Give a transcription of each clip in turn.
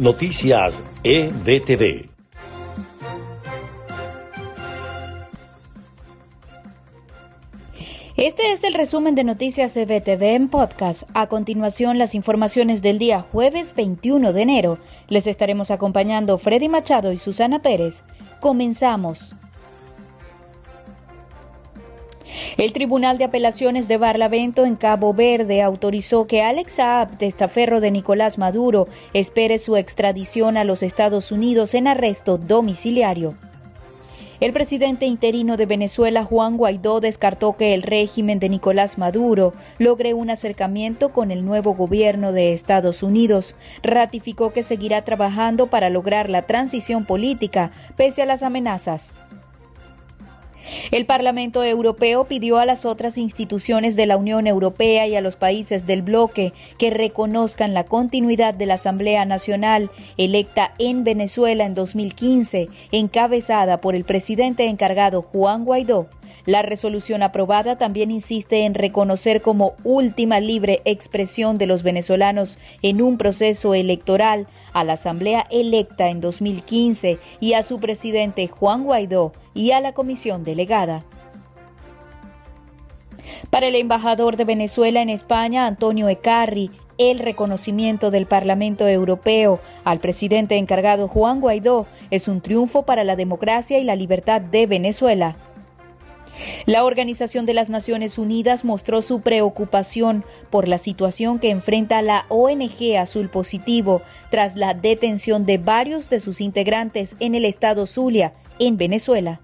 Noticias EBTV. Este es el resumen de Noticias EBTV en podcast. A continuación, las informaciones del día jueves 21 de enero. Les estaremos acompañando Freddy Machado y Susana Pérez. Comenzamos. El Tribunal de Apelaciones de Barlavento en Cabo Verde autorizó que Alex Saab, testaferro de Nicolás Maduro, espere su extradición a los Estados Unidos en arresto domiciliario. El presidente interino de Venezuela, Juan Guaidó, descartó que el régimen de Nicolás Maduro logre un acercamiento con el nuevo gobierno de Estados Unidos. Ratificó que seguirá trabajando para lograr la transición política pese a las amenazas. El Parlamento Europeo pidió a las otras instituciones de la Unión Europea y a los países del bloque que reconozcan la continuidad de la Asamblea Nacional electa en Venezuela en 2015, encabezada por el presidente encargado Juan Guaidó. La resolución aprobada también insiste en reconocer como última libre expresión de los venezolanos en un proceso electoral a la Asamblea electa en 2015 y a su presidente Juan Guaidó y a la comisión delegada. Para el embajador de Venezuela en España, Antonio Ecarri, el reconocimiento del Parlamento Europeo al presidente encargado Juan Guaidó es un triunfo para la democracia y la libertad de Venezuela. La Organización de las Naciones Unidas mostró su preocupación por la situación que enfrenta la ONG Azul Positivo tras la detención de varios de sus integrantes en el estado Zulia, en Venezuela.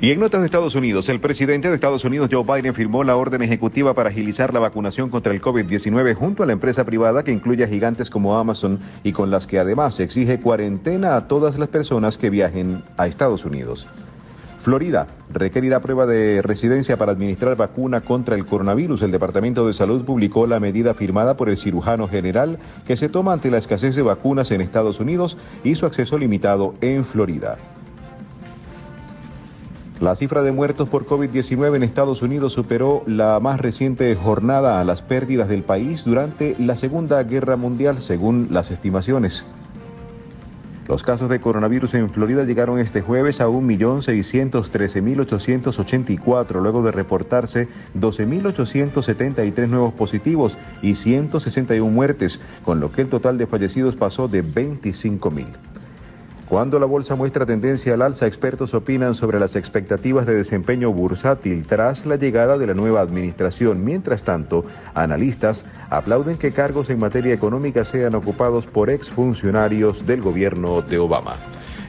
Y en notas de Estados Unidos, el presidente de Estados Unidos, Joe Biden, firmó la orden ejecutiva para agilizar la vacunación contra el COVID-19 junto a la empresa privada que incluye a gigantes como Amazon y con las que además exige cuarentena a todas las personas que viajen a Estados Unidos. Florida requerirá prueba de residencia para administrar vacuna contra el coronavirus. El Departamento de Salud publicó la medida firmada por el cirujano general que se toma ante la escasez de vacunas en Estados Unidos y su acceso limitado en Florida. La cifra de muertos por COVID-19 en Estados Unidos superó la más reciente jornada a las pérdidas del país durante la Segunda Guerra Mundial, según las estimaciones. Los casos de coronavirus en Florida llegaron este jueves a 1.613.884, luego de reportarse 12.873 nuevos positivos y 161 muertes, con lo que el total de fallecidos pasó de 25.000. Cuando la bolsa muestra tendencia al alza, expertos opinan sobre las expectativas de desempeño bursátil tras la llegada de la nueva administración. Mientras tanto, analistas aplauden que cargos en materia económica sean ocupados por exfuncionarios del gobierno de Obama.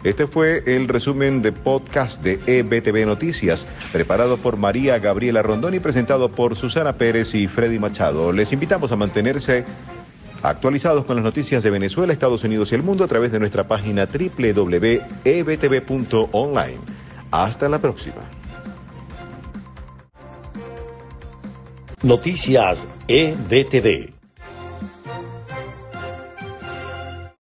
Este fue el resumen de podcast de EBTV Noticias, preparado por María Gabriela Rondón y presentado por Susana Pérez y Freddy Machado. Les invitamos a mantenerse actualizados con las noticias de Venezuela, Estados Unidos y el mundo a través de nuestra página www.ebtv.online. Hasta la próxima. Noticias EBTV.